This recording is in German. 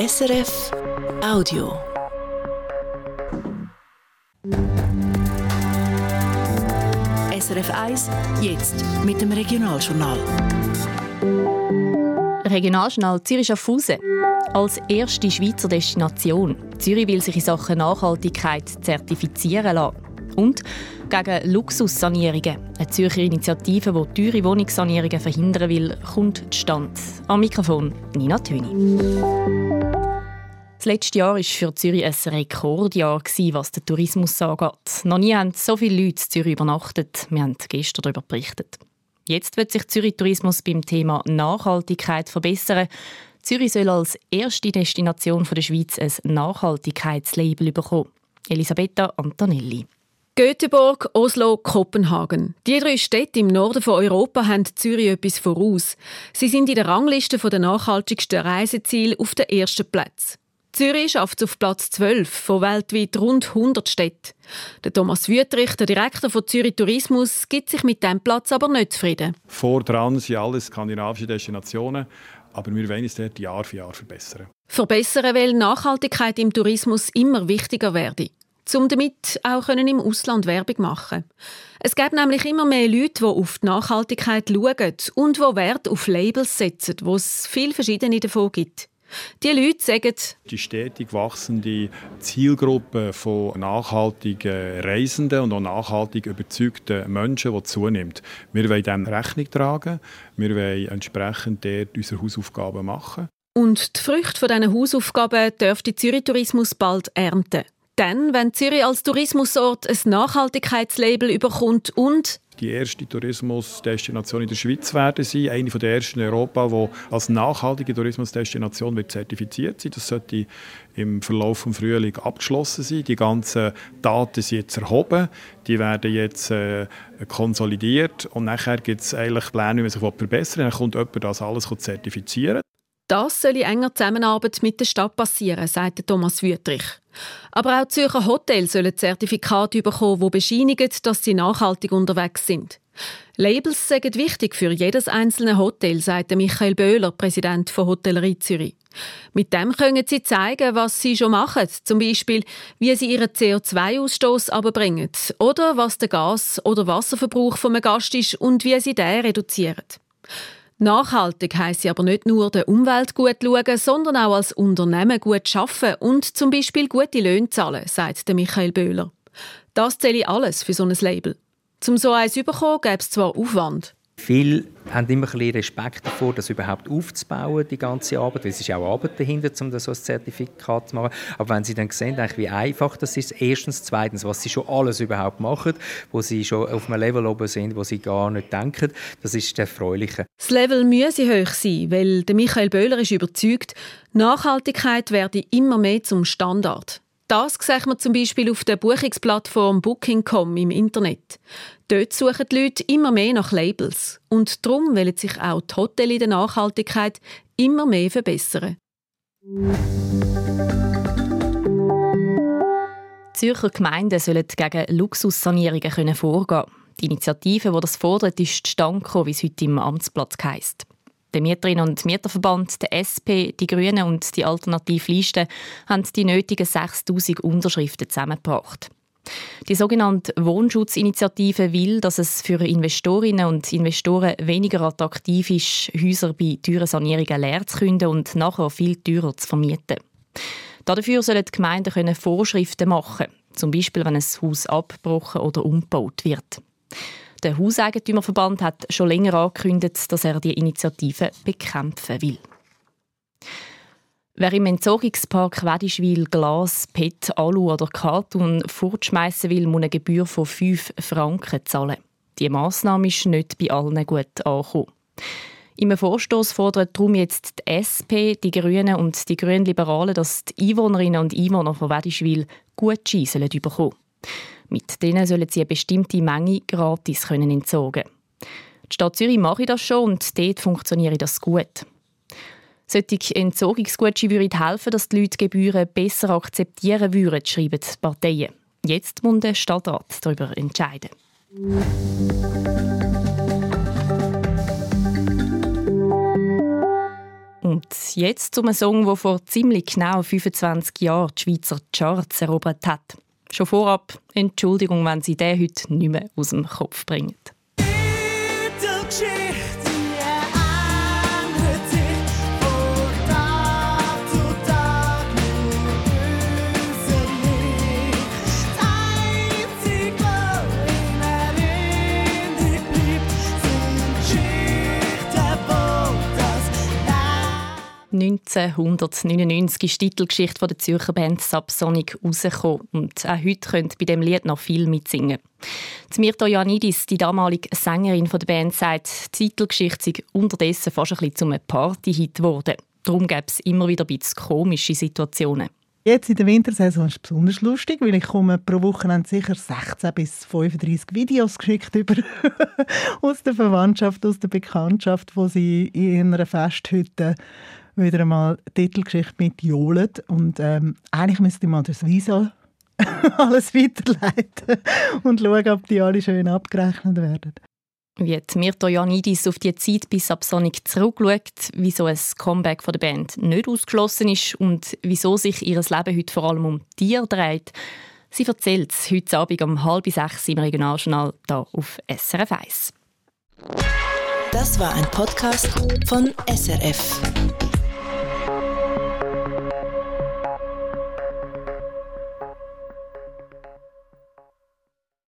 SRF Audio. SRF 1, jetzt mit dem Regionaljournal. Regionaljournal Zürich Schaffhausen. Als erste Schweizer Destination. Zürich will sich in Sachen Nachhaltigkeit zertifizieren lassen. Und gegen Luxussanierungen. Eine Zürcher Initiative, die teure Wohnungssanierungen verhindern will, kommt zustande. Am Mikrofon Nina Töni. Das letzte Jahr war für Zürich ein Rekordjahr, was den Tourismus angeht. Noch nie haben so viele Leute in Zürich übernachtet. Wir haben gestern darüber berichtet. Jetzt wird sich Zürich Tourismus beim Thema Nachhaltigkeit verbessern. Zürich soll als erste Destination der Schweiz ein Nachhaltigkeitslabel bekommen. Elisabetta Antonelli. Göteborg, Oslo, Kopenhagen. Die drei Städte im Norden von Europa haben Zürich etwas voraus. Sie sind in der Rangliste der nachhaltigsten Reiseziele auf den ersten Platz. Zürich schafft es auf Platz 12 von weltweit rund 100 Städten. Der Thomas Wüttrich, der Direktor von Zürich Tourismus, gibt sich mit diesem Platz aber nicht zufrieden. Vor dran sind alles skandinavische Destinationen, aber wir wollen es dort Jahr für Jahr verbessern. Verbessern, weil Nachhaltigkeit im Tourismus immer wichtiger werde um damit auch im Ausland Werbung machen Es gibt nämlich immer mehr Leute, die auf die Nachhaltigkeit schauen und die Wert auf Labels setzen, wo es viele verschiedene davon gibt. Die Leute sagen, die stetig wachsende Zielgruppe von nachhaltigen Reisenden und auch nachhaltig überzeugten Menschen, die zunimmt. Wir wollen dem Rechnung tragen. Wir wollen entsprechend dort unsere Hausaufgaben machen. Und die Früchte dieser Hausaufgaben dürfte Zürich Tourismus bald ernten. Dann, wenn Zürich als Tourismusort ein Nachhaltigkeitslabel überkommt und die erste Tourismusdestination in der Schweiz werden sein, eine der ersten in Europa, die als nachhaltige Tourismusdestination wird zertifiziert sein. Das sollte im Verlauf des Frühling abgeschlossen sein. Die ganzen Daten sind jetzt erhoben, die werden jetzt äh, konsolidiert und nachher gibt es eigentlich Pläne, wie man sich verbessern will. Dann kommt jemand, das alles zertifizieren. Das soll in enger Zusammenarbeit mit der Stadt passieren, sagt Thomas Wüttrich. Aber auch Zürcher Hotels sollen Zertifikate bekommen, die bescheinigen, dass sie nachhaltig unterwegs sind. Labels sind wichtig für jedes einzelne Hotel, sagt Michael Böhler, Präsident von Hotellerie Zürich. Mit dem können sie zeigen, was sie schon machen, zum Beispiel, wie sie ihren CO2-Ausstoß abbringen oder was der Gas- oder Wasserverbrauch einem Gast ist und wie sie den reduzieren. Nachhaltig heisst aber nicht nur der Umwelt gut schauen, sondern auch als Unternehmen gut arbeiten und zum Beispiel gute Löhne zahlen, sagt Michael Böhler. Das zähle alles für so ein Label. Zum so eins zu bekommen, gäbe es zwar Aufwand. Viele haben immer ein Respekt davor, das überhaupt aufzubauen, die ganze Arbeit, weil es ist auch Arbeit dahinter, um so ein Zertifikat zu machen. Aber wenn sie dann sehen, wie einfach das ist, erstens, zweitens, was sie schon alles überhaupt machen, wo sie schon auf einem Level oben sind, wo sie gar nicht denken, das ist das Erfreuliche. Das Level müsse hoch sein, weil der Michael Böhler ist überzeugt, Nachhaltigkeit werde immer mehr zum Standard. Das sieht man zum Beispiel auf der Buchungsplattform Booking.com im Internet. Dort suchen die Leute immer mehr nach Labels. Und darum wollen sich auch die Hotels in der Nachhaltigkeit immer mehr verbessern. Zürcher Gemeinden sollen gegen Luxussanierungen vorgehen können. Die Initiative, die das fordert, ist zustande gekommen, wie es heute im Amtsblatt heisst. Der Mieterinnen- und Mieterverband, der SP, die Grünen und die Alternativliste haben die nötigen 6000 Unterschriften zusammengebracht. Die sogenannte Wohnschutzinitiative will, dass es für Investorinnen und Investoren weniger attraktiv ist, Häuser bei teuren Sanierungen leer zu künden und nachher viel teurer zu vermieten. Dafür sollen die Gemeinden Vorschriften machen, zum Beispiel wenn ein Haus abgebrochen oder umgebaut wird. Der Hauseigentümerverband hat schon länger angekündigt, dass er die Initiative bekämpfen will. Wer im Entsorgungspark Wedischwil Glas, PET, Alu oder Karton fortschmeißen will, muss eine Gebühr von 5 Franken zahlen. Die Massnahme ist nicht bei allen gut angekommen. Im Vorstoß fordert darum jetzt die SP, die Grünen und die Grünen Liberalen, dass die Einwohnerinnen und Einwohner von Wedischwil Gutscheine bekommen mit denen sollen sie eine bestimmte Menge gratis können entsorgen Die Stadt Zürich mache das schon und dort funktioniert das gut. Solche Entsorgungsgutscheine würden helfen, dass die Leute Gebühren besser akzeptieren würden, schreiben die Parteien. Jetzt muss der Stadtrat darüber entscheiden. Und jetzt zum Song, der vor ziemlich genau 25 Jahren die Schweizer Charts erobert hat. Schon vorab Entschuldigung, wenn Sie den heute nicht mehr aus dem Kopf bringen. ...1999 ist die Titelgeschichte der Zürcher Band Subsonic rausgekommen. Und auch heute könnt bei dem Lied noch viel mitsingen. Mirta Janidis, die damalige Sängerin der Band, sagt, die Titelgeschichte sei unterdessen fast ein bisschen zum Party-Hit geworden. Darum gäbe es immer wieder ein bisschen komische Situationen. Jetzt in der Wintersaison ist es besonders lustig, weil ich komme pro Woche sicher 16 bis 35 Videos geschickt über aus der Verwandtschaft, aus der Bekanntschaft, wo sie in einer Festhütte wieder einmal Titelgeschichte mit johlen. Und ähm, eigentlich müsste ich mal das Visa alles weiterleiten und schauen, ob die alle schön abgerechnet werden. Wie Mirto Janidis auf die Zeit bis Subsonic zurückschaut, wieso ein Comeback von der Band nicht ausgeschlossen ist und wieso sich ihr Leben heute vor allem um Tiere dreht, sie erzählt es heute Abend um halb sechs im Regionaljournal hier auf SRF 1. Das war ein Podcast von SRF.